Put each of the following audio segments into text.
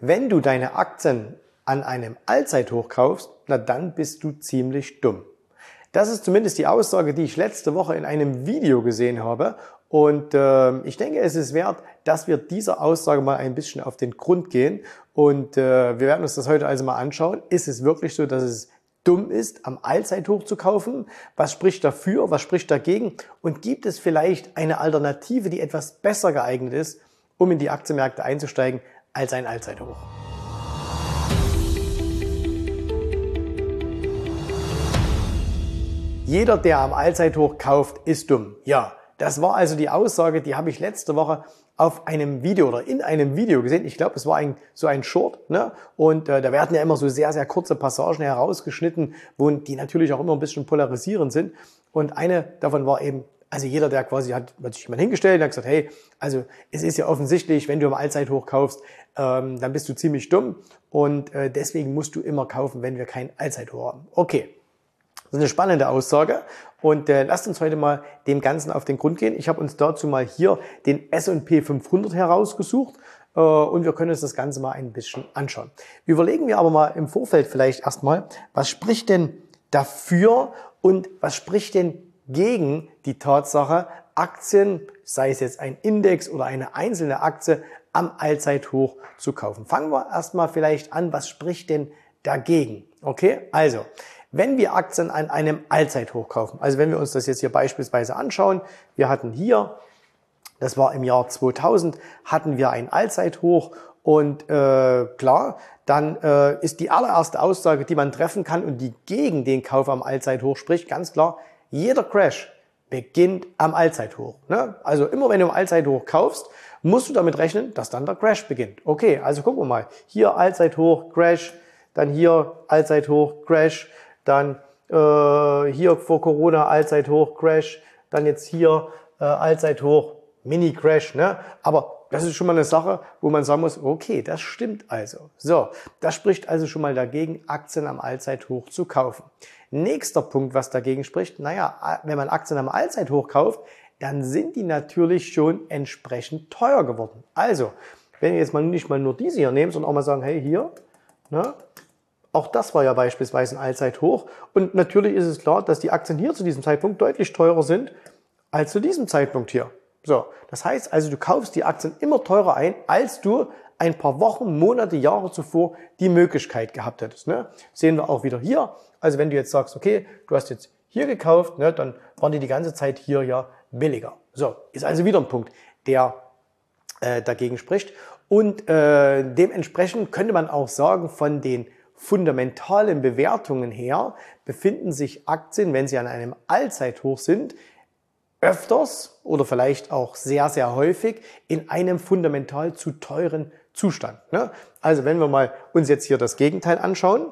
Wenn du deine Aktien an einem Allzeithoch kaufst, na dann bist du ziemlich dumm. Das ist zumindest die Aussage, die ich letzte Woche in einem Video gesehen habe. Und äh, ich denke, es ist wert, dass wir dieser Aussage mal ein bisschen auf den Grund gehen. Und äh, wir werden uns das heute also mal anschauen. Ist es wirklich so, dass es dumm ist, am Allzeithoch zu kaufen? Was spricht dafür? Was spricht dagegen? Und gibt es vielleicht eine Alternative, die etwas besser geeignet ist, um in die Aktienmärkte einzusteigen, als ein Allzeithoch. Jeder, der am Allzeithoch kauft, ist dumm. Ja, das war also die Aussage, die habe ich letzte Woche auf einem Video oder in einem Video gesehen. Ich glaube, es war ein, so ein Short. Ne? Und äh, da werden ja immer so sehr, sehr kurze Passagen herausgeschnitten, wo die natürlich auch immer ein bisschen polarisierend sind. Und eine davon war eben, also jeder, der quasi hat, hat sich jemand hingestellt und hat gesagt, hey, also es ist ja offensichtlich, wenn du am Allzeithoch kaufst, ähm, dann bist du ziemlich dumm und äh, deswegen musst du immer kaufen, wenn wir kein Allzeithoch haben. Okay, das ist eine spannende Aussage und äh, lasst uns heute mal dem Ganzen auf den Grund gehen. Ich habe uns dazu mal hier den S&P 500 herausgesucht äh, und wir können uns das Ganze mal ein bisschen anschauen. Überlegen wir aber mal im Vorfeld vielleicht erstmal, was spricht denn dafür und was spricht denn gegen die Tatsache, Aktien, sei es jetzt ein Index oder eine einzelne Aktie, am Allzeithoch zu kaufen. Fangen wir erstmal vielleicht an, was spricht denn dagegen? Okay, also, wenn wir Aktien an einem Allzeithoch kaufen, also wenn wir uns das jetzt hier beispielsweise anschauen, wir hatten hier, das war im Jahr 2000, hatten wir ein Allzeithoch und äh, klar, dann äh, ist die allererste Aussage, die man treffen kann und die gegen den Kauf am Allzeithoch spricht, ganz klar, jeder Crash beginnt am Allzeithoch. Ne? Also immer wenn du am Allzeithoch kaufst, musst du damit rechnen, dass dann der Crash beginnt. Okay, also gucken wir mal. Hier Allzeithoch, Crash, dann hier Allzeithoch, Crash, dann äh, hier vor Corona Allzeithoch, Crash, dann jetzt hier äh, Allzeithoch, Mini-Crash. Ne? Aber das ist schon mal eine Sache, wo man sagen muss, okay, das stimmt also. So, das spricht also schon mal dagegen, Aktien am Allzeithoch zu kaufen. Nächster Punkt, was dagegen spricht, naja, wenn man Aktien am Allzeithoch kauft, dann sind die natürlich schon entsprechend teuer geworden. Also, wenn ihr jetzt mal nicht mal nur diese hier nehmt, sondern auch mal sagen, hey, hier, ne, auch das war ja beispielsweise ein Allzeithoch. Und natürlich ist es klar, dass die Aktien hier zu diesem Zeitpunkt deutlich teurer sind als zu diesem Zeitpunkt hier. So, das heißt also, du kaufst die Aktien immer teurer ein, als du ein paar Wochen, Monate, Jahre zuvor die Möglichkeit gehabt hättest. Ne? Sehen wir auch wieder hier. Also wenn du jetzt sagst, okay, du hast jetzt hier gekauft, ne, dann waren die die ganze Zeit hier ja billiger. So, ist also wieder ein Punkt, der äh, dagegen spricht. Und äh, dementsprechend könnte man auch sagen, von den fundamentalen Bewertungen her befinden sich Aktien, wenn sie an einem Allzeithoch sind, öfters oder vielleicht auch sehr, sehr häufig in einem fundamental zu teuren Zustand. Ne? Also wenn wir mal uns jetzt hier das Gegenteil anschauen,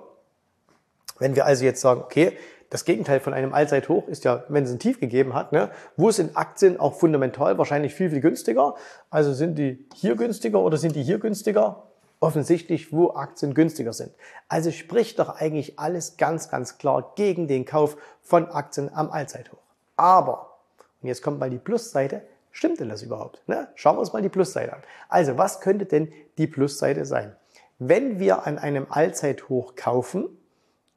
wenn wir also jetzt sagen, okay, das Gegenteil von einem Allzeithoch ist ja, wenn es ein Tief gegeben hat, ne, wo sind Aktien auch fundamental wahrscheinlich viel, viel günstiger? Also sind die hier günstiger oder sind die hier günstiger? Offensichtlich, wo Aktien günstiger sind. Also spricht doch eigentlich alles ganz, ganz klar gegen den Kauf von Aktien am Allzeithoch. Aber und jetzt kommt mal die Plusseite. Stimmt denn das überhaupt? Ne? Schauen wir uns mal die Plusseite an. Also, was könnte denn die Plusseite sein? Wenn wir an einem Allzeithoch kaufen,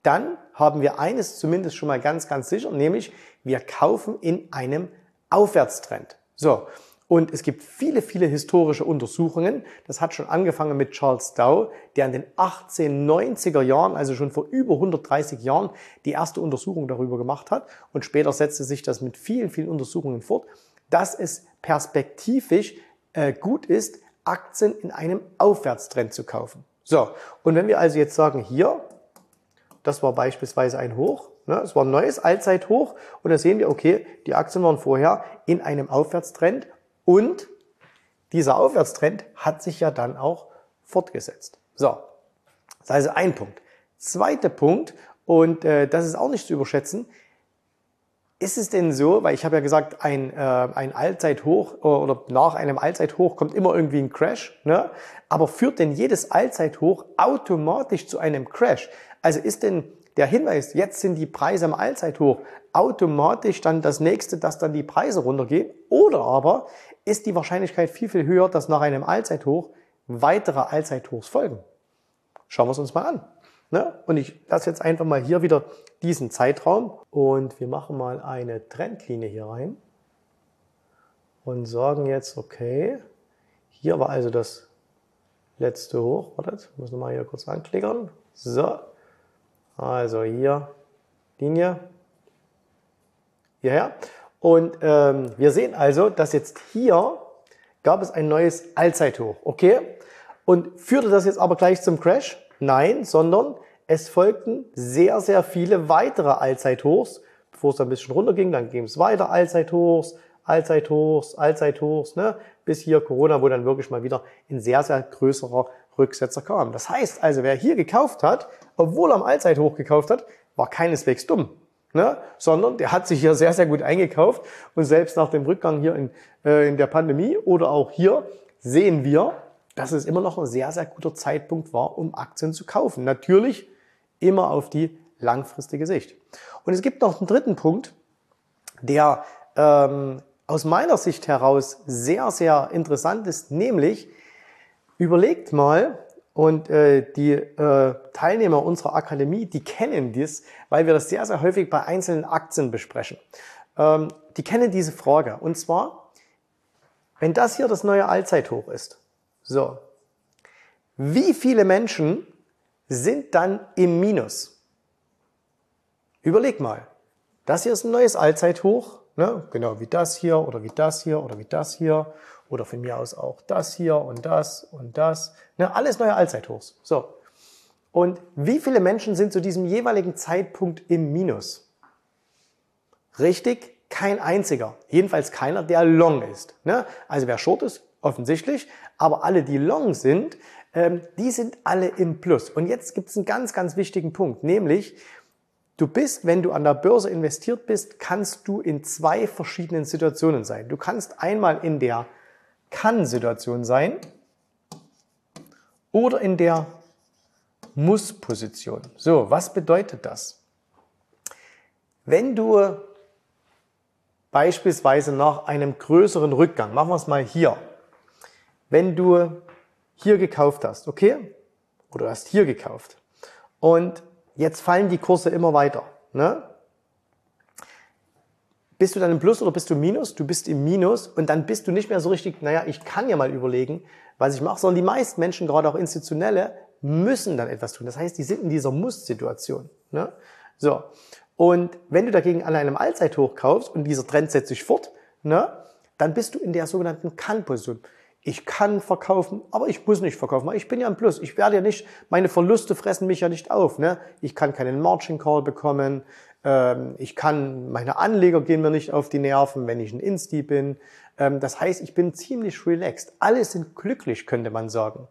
dann haben wir eines zumindest schon mal ganz, ganz sicher, nämlich wir kaufen in einem Aufwärtstrend. So, und es gibt viele, viele historische Untersuchungen. Das hat schon angefangen mit Charles Dow, der in den 1890er Jahren, also schon vor über 130 Jahren, die erste Untersuchung darüber gemacht hat. Und später setzte sich das mit vielen, vielen Untersuchungen fort, dass es perspektivisch äh, gut ist, Aktien in einem Aufwärtstrend zu kaufen. So, und wenn wir also jetzt sagen, hier, das war beispielsweise ein Hoch, ne, es war ein neues Allzeithoch und da sehen wir, okay, die Aktien waren vorher in einem Aufwärtstrend und dieser Aufwärtstrend hat sich ja dann auch fortgesetzt. So, das ist also ein Punkt. Zweiter Punkt, und äh, das ist auch nicht zu überschätzen, ist es denn so, weil ich habe ja gesagt, ein, äh, ein Allzeithoch oder nach einem Allzeithoch kommt immer irgendwie ein Crash, ne? aber führt denn jedes Allzeithoch automatisch zu einem Crash? Also ist denn der Hinweis, jetzt sind die Preise am Allzeithoch, automatisch dann das nächste, dass dann die Preise runtergehen? Oder aber ist die Wahrscheinlichkeit viel, viel höher, dass nach einem Allzeithoch weitere Allzeithochs folgen. Schauen wir es uns mal an. Ne? Und ich lasse jetzt einfach mal hier wieder diesen Zeitraum und wir machen mal eine Trendlinie hier rein und sagen jetzt, okay, hier war also das letzte Hoch. Wartet, muss nochmal hier kurz anklickern. So, also hier Linie hierher. Und ähm, wir sehen also, dass jetzt hier gab es ein neues Allzeithoch. Okay? Und führte das jetzt aber gleich zum Crash? Nein, sondern es folgten sehr, sehr viele weitere Allzeithochs, bevor es dann ein bisschen runterging. Dann ging es weiter, Allzeithochs, Allzeithochs, Allzeithochs, ne? bis hier Corona, wo dann wirklich mal wieder ein sehr, sehr größerer Rücksetzer kam. Das heißt also, wer hier gekauft hat, obwohl er am Allzeithoch gekauft hat, war keineswegs dumm. Ne? sondern der hat sich hier sehr, sehr gut eingekauft und selbst nach dem Rückgang hier in, äh, in der Pandemie oder auch hier sehen wir, dass es immer noch ein sehr, sehr guter Zeitpunkt war, um Aktien zu kaufen. Natürlich immer auf die langfristige Sicht. Und es gibt noch einen dritten Punkt, der ähm, aus meiner Sicht heraus sehr, sehr interessant ist, nämlich überlegt mal, und äh, die äh, Teilnehmer unserer Akademie, die kennen dies, weil wir das sehr, sehr häufig bei einzelnen Aktien besprechen. Ähm, die kennen diese Frage. Und zwar, wenn das hier das neue Allzeithoch ist, so, wie viele Menschen sind dann im Minus? Überleg mal. Das hier ist ein neues Allzeithoch, ne? genau wie das hier oder wie das hier oder wie das hier oder von mir aus auch das hier und das und das. Ne? Alles neue Allzeithochs. So. Und wie viele Menschen sind zu diesem jeweiligen Zeitpunkt im Minus? Richtig, kein einziger. Jedenfalls keiner, der long ist. Ne? Also wer short ist, offensichtlich. Aber alle, die long sind, ähm, die sind alle im Plus. Und jetzt gibt es einen ganz, ganz wichtigen Punkt, nämlich Du bist, wenn du an der Börse investiert bist, kannst du in zwei verschiedenen Situationen sein. Du kannst einmal in der Kann-Situation sein oder in der Muss-Position. So, was bedeutet das? Wenn du beispielsweise nach einem größeren Rückgang, machen wir es mal hier, wenn du hier gekauft hast, okay? Oder hast hier gekauft und Jetzt fallen die Kurse immer weiter. Ne? Bist du dann im Plus oder bist du im Minus? Du bist im Minus und dann bist du nicht mehr so richtig, naja, ich kann ja mal überlegen, was ich mache, sondern die meisten Menschen, gerade auch Institutionelle, müssen dann etwas tun. Das heißt, die sind in dieser Muss-Situation. Ne? So. Und wenn du dagegen an einem Allzeithoch kaufst und dieser Trend setzt sich fort, ne, dann bist du in der sogenannten Kann-Position ich kann verkaufen, aber ich muss nicht verkaufen, weil ich bin ja ein Plus. Ich werde ja nicht, meine Verluste fressen mich ja nicht auf. Ne? Ich kann keinen Margin Call bekommen. Ähm, ich kann, meine Anleger gehen mir nicht auf die Nerven, wenn ich ein Insti bin. Ähm, das heißt, ich bin ziemlich relaxed. Alle sind glücklich, könnte man sagen.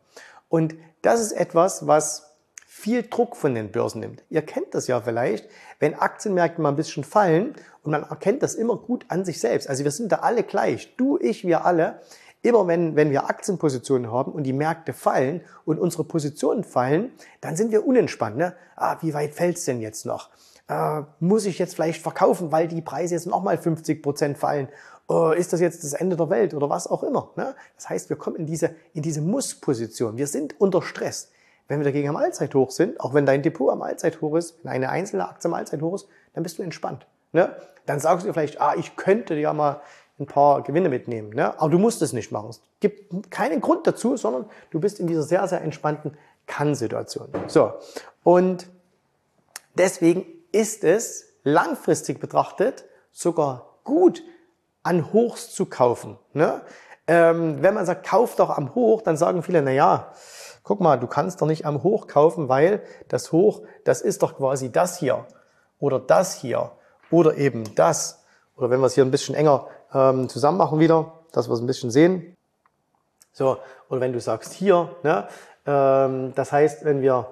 Und das ist etwas, was viel Druck von den Börsen nimmt. Ihr kennt das ja vielleicht, wenn Aktienmärkte mal ein bisschen fallen und man erkennt das immer gut an sich selbst. Also wir sind da alle gleich. Du, ich, wir alle. Immer wenn, wenn wir Aktienpositionen haben und die Märkte fallen und unsere Positionen fallen, dann sind wir unentspannt. Ne? Ah, wie weit fällt's denn jetzt noch? Äh, muss ich jetzt vielleicht verkaufen, weil die Preise jetzt nochmal 50 Prozent fallen? Oh, ist das jetzt das Ende der Welt oder was auch immer? Ne? Das heißt, wir kommen in diese, in diese Muss-Position. Wir sind unter Stress. Wenn wir dagegen am Allzeithoch sind, auch wenn dein Depot am Allzeithoch ist, wenn eine einzelne Aktie am Allzeithoch ist, dann bist du entspannt. Ne? Dann sagst du vielleicht, ah, ich könnte ja mal ein paar Gewinne mitnehmen. Ne? Aber du musst es nicht machen. Es gibt keinen Grund dazu, sondern du bist in dieser sehr, sehr entspannten Kann-Situation. So. Und deswegen ist es langfristig betrachtet sogar gut, an Hochs zu kaufen. Ne? Ähm, wenn man sagt, kauf doch am Hoch, dann sagen viele, na ja, guck mal, du kannst doch nicht am Hoch kaufen, weil das Hoch, das ist doch quasi das hier oder das hier oder eben das. Oder wenn wir es hier ein bisschen enger ähm, zusammen machen wieder, dass wir es ein bisschen sehen. So, und wenn du sagst hier, ne, ähm, das heißt, wenn wir,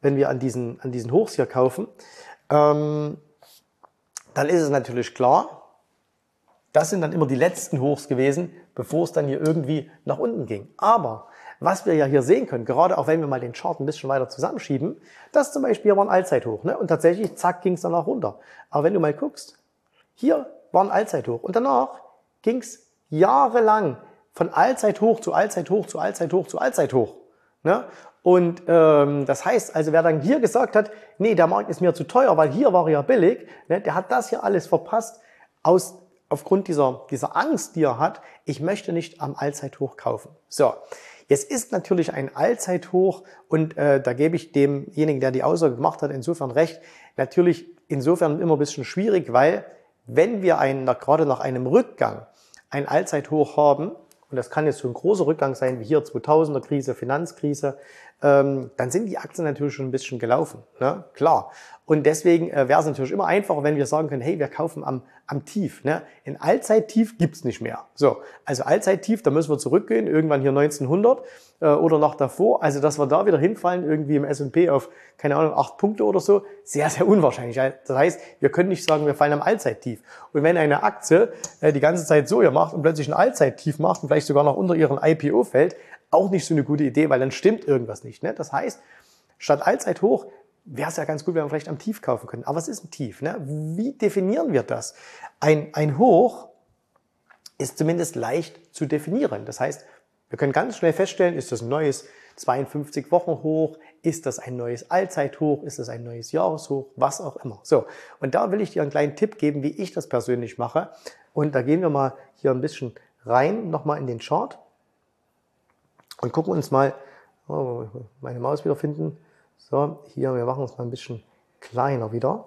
wenn wir an diesen, an diesen Hochs hier kaufen, ähm, dann ist es natürlich klar, das sind dann immer die letzten Hochs gewesen, bevor es dann hier irgendwie nach unten ging. Aber was wir ja hier sehen können, gerade auch wenn wir mal den Chart ein bisschen weiter zusammenschieben, das zum Beispiel war ein Allzeithoch. Ne? Und tatsächlich, zack, ging es danach runter. Aber wenn du mal guckst, hier war ein Allzeithoch. Und danach ging es jahrelang von Allzeithoch zu Allzeithoch zu Allzeithoch zu Allzeithoch. Ne? Und ähm, das heißt, also wer dann hier gesagt hat, nee, der Markt ist mir zu teuer, weil hier war er ja billig, ne, der hat das hier alles verpasst aus aufgrund dieser, dieser Angst, die er hat, ich möchte nicht am Allzeithoch kaufen. So, jetzt ist natürlich ein Allzeithoch und äh, da gebe ich demjenigen, der die Aussage gemacht hat, insofern recht, natürlich insofern immer ein bisschen schwierig, weil wenn wir einen, gerade nach einem Rückgang ein Allzeithoch haben, und das kann jetzt so ein großer Rückgang sein, wie hier 2000er Krise, Finanzkrise, ähm, dann sind die Aktien natürlich schon ein bisschen gelaufen. Ne? Klar. Und deswegen äh, wäre es natürlich immer einfacher, wenn wir sagen können, hey, wir kaufen am, am Tief. Ne? Ein Allzeittief gibt's nicht mehr. So, also Allzeittief, da müssen wir zurückgehen, irgendwann hier 1900 äh, oder noch davor. Also, dass wir da wieder hinfallen, irgendwie im S&P auf, keine Ahnung, acht Punkte oder so, sehr, sehr unwahrscheinlich. Das heißt, wir können nicht sagen, wir fallen am Allzeittief. Und wenn eine Aktie äh, die ganze Zeit so ihr macht und plötzlich ein Allzeittief macht und vielleicht sogar noch unter ihren IPO fällt, auch nicht so eine gute Idee, weil dann stimmt irgendwas nicht. Ne? Das heißt, statt Allzeithoch wäre es ja ganz gut, wenn wir vielleicht am Tief kaufen können. Aber was ist ein Tief? Ne? Wie definieren wir das? Ein, ein Hoch ist zumindest leicht zu definieren. Das heißt, wir können ganz schnell feststellen, ist das ein neues 52 Wochen Hoch, ist das ein neues Allzeithoch, ist das ein neues Jahreshoch, was auch immer. So, und da will ich dir einen kleinen Tipp geben, wie ich das persönlich mache. Und da gehen wir mal hier ein bisschen rein, nochmal in den Chart und gucken uns mal, oh, meine Maus wieder finden. So, hier, wir machen uns mal ein bisschen kleiner wieder,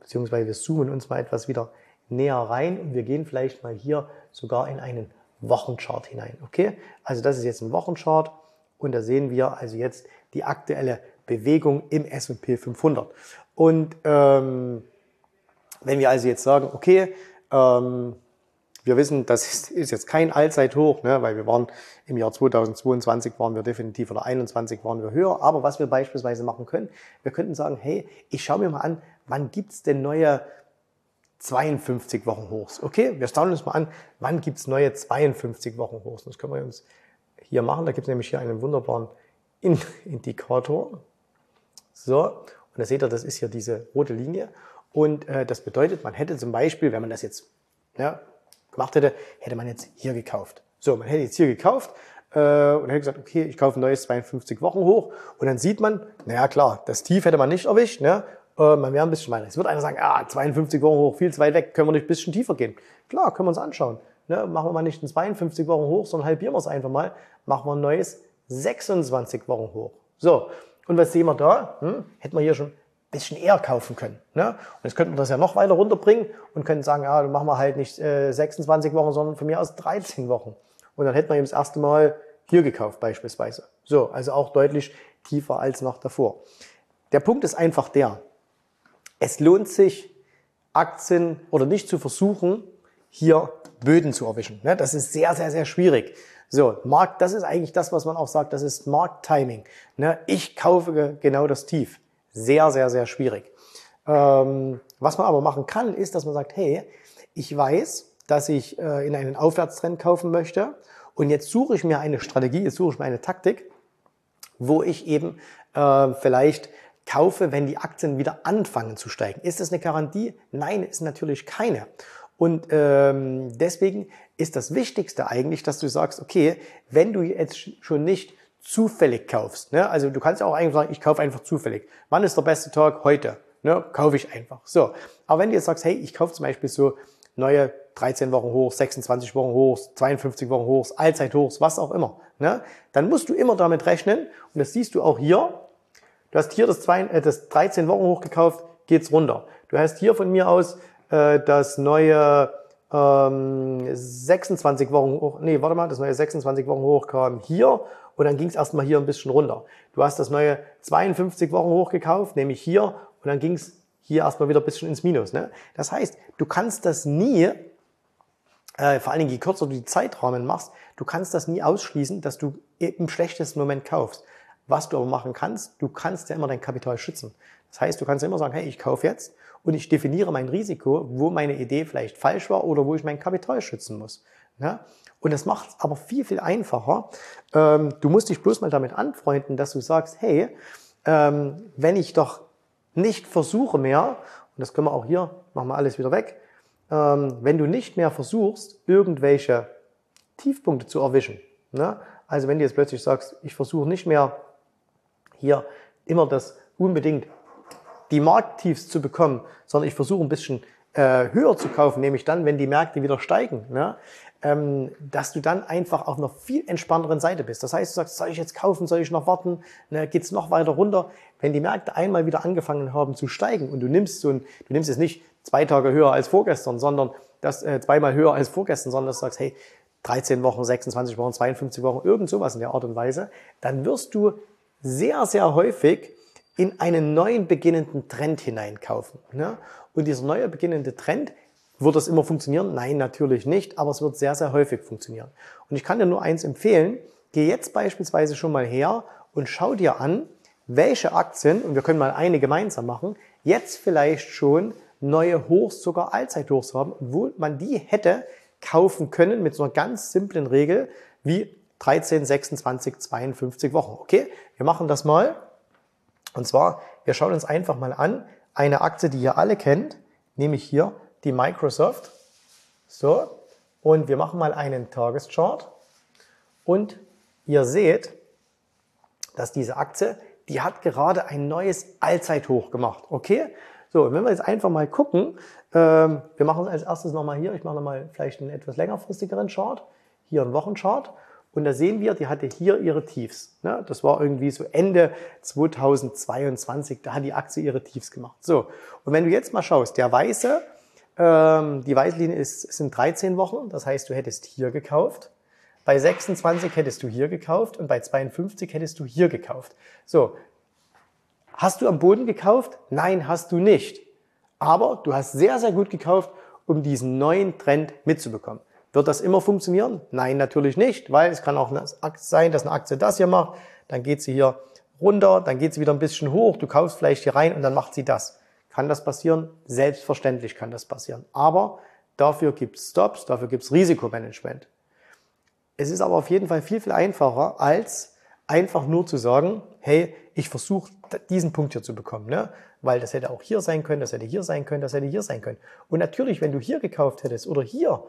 beziehungsweise wir zoomen uns mal etwas wieder näher rein und wir gehen vielleicht mal hier sogar in einen Wochenchart hinein. Okay? Also das ist jetzt ein Wochenchart und da sehen wir also jetzt die aktuelle Bewegung im S&P 500. Und ähm, wenn wir also jetzt sagen, okay, ähm, wir wissen, das ist, jetzt kein Allzeithoch, ne, weil wir waren im Jahr 2022 waren wir definitiv oder 21 waren wir höher. Aber was wir beispielsweise machen können, wir könnten sagen, hey, ich schaue mir mal an, wann gibt's denn neue 52 Wochen Hochs? Okay, wir schauen uns mal an, wann gibt's neue 52 Wochen Hochs? Das können wir uns hier machen. Da gibt's nämlich hier einen wunderbaren Indikator. So, und da seht ihr, das ist hier diese rote Linie. Und äh, das bedeutet, man hätte zum Beispiel, wenn man das jetzt ja, gemacht hätte, hätte man jetzt hier gekauft. So, man hätte jetzt hier gekauft äh, und hätte gesagt, okay, ich kaufe ein neues 52 Wochen hoch und dann sieht man, naja klar, das Tief hätte man nicht erwischt, ne? Äh, man wäre ein bisschen weiter. Es wird einer sagen, ah, 52 Wochen hoch, viel zu weit weg, können wir nicht ein bisschen tiefer gehen. Klar, können wir uns anschauen. Ne? Machen wir mal nicht ein 52 Wochen hoch, sondern halbieren wir es einfach mal, machen wir ein neues 26 Wochen hoch. So, und was sehen wir da? Hm? Hätten wir hier schon bisschen eher kaufen können. Ne? Und jetzt könnten wir das ja noch weiter runterbringen und können sagen, ja, dann machen wir halt nicht äh, 26 Wochen, sondern von mir aus 13 Wochen. Und dann hätten wir eben das erste Mal hier gekauft beispielsweise. So, also auch deutlich tiefer als noch davor. Der Punkt ist einfach der, es lohnt sich, Aktien oder nicht zu versuchen, hier Böden zu erwischen. Ne? Das ist sehr, sehr, sehr schwierig. So, Markt, das ist eigentlich das, was man auch sagt, das ist Markttiming. Ne? Ich kaufe genau das Tief sehr, sehr, sehr schwierig. Ähm, was man aber machen kann, ist, dass man sagt, hey, ich weiß, dass ich äh, in einen Aufwärtstrend kaufen möchte und jetzt suche ich mir eine Strategie, jetzt suche ich mir eine Taktik, wo ich eben äh, vielleicht kaufe, wenn die Aktien wieder anfangen zu steigen. Ist das eine Garantie? Nein, ist natürlich keine. Und ähm, deswegen ist das Wichtigste eigentlich, dass du sagst, okay, wenn du jetzt schon nicht zufällig kaufst. Ne? Also du kannst auch eigentlich sagen, ich kaufe einfach zufällig. Wann ist der beste Tag? Heute. Ne? Kaufe ich einfach. So. Aber wenn du jetzt sagst, hey, ich kaufe zum Beispiel so neue 13 Wochen hoch, 26 Wochen hoch, 52 Wochen hoch, Allzeithochs, was auch immer, ne? dann musst du immer damit rechnen. Und das siehst du auch hier. Du hast hier das, zwei, äh, das 13 Wochen hoch gekauft, geht's runter. Du hast hier von mir aus äh, das neue ähm, 26 Wochen hoch, nee, warte mal, das neue 26 Wochen hoch kam hier und dann ging es erstmal hier ein bisschen runter. Du hast das neue 52 Wochen hoch gekauft, nämlich hier und dann ging es hier erstmal wieder ein bisschen ins Minus. Ne? Das heißt, du kannst das nie, äh, vor allen Dingen je kürzer du die Zeitrahmen machst, du kannst das nie ausschließen, dass du im schlechtesten Moment kaufst. Was du aber machen kannst, du kannst ja immer dein Kapital schützen. Das heißt, du kannst immer sagen, hey, ich kaufe jetzt und ich definiere mein Risiko, wo meine Idee vielleicht falsch war oder wo ich mein Kapital schützen muss. Ja? Und das macht es aber viel, viel einfacher. Ähm, du musst dich bloß mal damit anfreunden, dass du sagst, hey, ähm, wenn ich doch nicht versuche mehr, und das können wir auch hier, machen wir alles wieder weg, ähm, wenn du nicht mehr versuchst, irgendwelche Tiefpunkte zu erwischen. Ne? Also wenn du jetzt plötzlich sagst, ich versuche nicht mehr hier immer das unbedingt die Markttiefs zu bekommen, sondern ich versuche ein bisschen äh, höher zu kaufen, nämlich dann, wenn die Märkte wieder steigen, ne? Ähm, dass du dann einfach auf einer viel entspannteren Seite bist. Das heißt, du sagst, soll ich jetzt kaufen, soll ich noch warten, ne? geht es noch weiter runter? Wenn die Märkte einmal wieder angefangen haben zu steigen und du nimmst so ein, du nimmst es nicht zwei Tage höher als vorgestern, sondern das äh, zweimal höher als vorgestern, sondern du sagst, hey, 13 Wochen, 26 Wochen, 52 Wochen, irgend sowas in der Art und Weise, dann wirst du sehr, sehr häufig in einen neuen beginnenden Trend hineinkaufen. Ne? Und dieser neue beginnende Trend, wird das immer funktionieren? Nein, natürlich nicht, aber es wird sehr, sehr häufig funktionieren. Und ich kann dir nur eins empfehlen, geh jetzt beispielsweise schon mal her und schau dir an, welche Aktien, und wir können mal eine gemeinsam machen, jetzt vielleicht schon neue Hochs, sogar Allzeithochs haben, wo man die hätte kaufen können mit so einer ganz simplen Regel wie 13, 26, 52 Wochen. Okay, wir machen das mal. Und zwar, wir schauen uns einfach mal an, eine Aktie, die ihr alle kennt, nämlich hier die Microsoft. So, und wir machen mal einen Tageschart. Und ihr seht, dass diese Aktie, die hat gerade ein neues Allzeithoch gemacht. Okay? So, wenn wir jetzt einfach mal gucken, ähm, wir machen als erstes nochmal hier, ich mache nochmal vielleicht einen etwas längerfristigeren Chart, hier einen Wochenchart. Und da sehen wir, die hatte hier ihre Tiefs. Ne? Das war irgendwie so Ende 2022, da hat die Aktie ihre Tiefs gemacht. So, und wenn du jetzt mal schaust, der weiße, ähm, die weiße Linie ist, sind 13 Wochen, das heißt, du hättest hier gekauft. Bei 26 hättest du hier gekauft und bei 52 hättest du hier gekauft. So, hast du am Boden gekauft? Nein, hast du nicht. Aber du hast sehr, sehr gut gekauft, um diesen neuen Trend mitzubekommen. Wird das immer funktionieren? Nein, natürlich nicht, weil es kann auch sein, dass eine Aktie das hier macht, dann geht sie hier runter, dann geht sie wieder ein bisschen hoch, du kaufst vielleicht hier rein und dann macht sie das. Kann das passieren? Selbstverständlich kann das passieren. Aber dafür gibt es Stops, dafür gibt es Risikomanagement. Es ist aber auf jeden Fall viel, viel einfacher, als einfach nur zu sagen, hey, ich versuche diesen Punkt hier zu bekommen. Ne? Weil das hätte auch hier sein können, das hätte hier sein können, das hätte hier sein können. Und natürlich, wenn du hier gekauft hättest oder hier,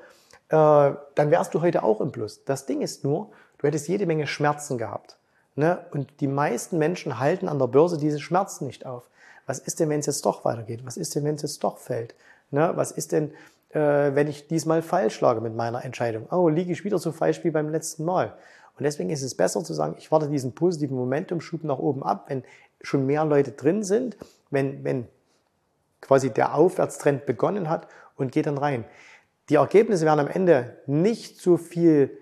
äh, dann wärst du heute auch im Plus. Das Ding ist nur, du hättest jede Menge Schmerzen gehabt. Ne? Und die meisten Menschen halten an der Börse diese Schmerzen nicht auf. Was ist denn, wenn es jetzt doch weitergeht? Was ist denn, wenn es jetzt doch fällt? Ne? Was ist denn, äh, wenn ich diesmal falsch lage mit meiner Entscheidung? Oh, liege ich wieder so falsch wie beim letzten Mal? Und deswegen ist es besser zu sagen, ich warte diesen positiven Momentumschub nach oben ab, wenn schon mehr Leute drin sind, wenn, wenn quasi der Aufwärtstrend begonnen hat und geht dann rein. Die Ergebnisse werden am Ende nicht so viel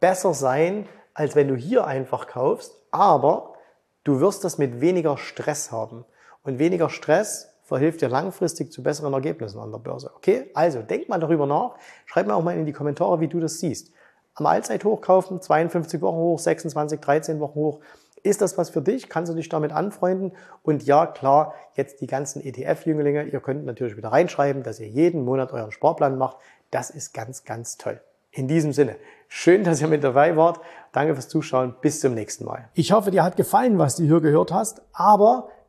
besser sein, als wenn du hier einfach kaufst, aber du wirst das mit weniger Stress haben. Und weniger Stress verhilft dir langfristig zu besseren Ergebnissen an der Börse. Okay? Also, denk mal darüber nach. Schreib mir auch mal in die Kommentare, wie du das siehst. Am Allzeithoch kaufen, 52 Wochen hoch, 26, 13 Wochen hoch. Ist das was für dich? Kannst du dich damit anfreunden? Und ja, klar, jetzt die ganzen ETF-Jünglinge, ihr könnt natürlich wieder reinschreiben, dass ihr jeden Monat euren Sparplan macht. Das ist ganz, ganz toll. In diesem Sinne, schön, dass ihr mit dabei wart. Danke fürs Zuschauen. Bis zum nächsten Mal. Ich hoffe, dir hat gefallen, was du hier gehört hast. Aber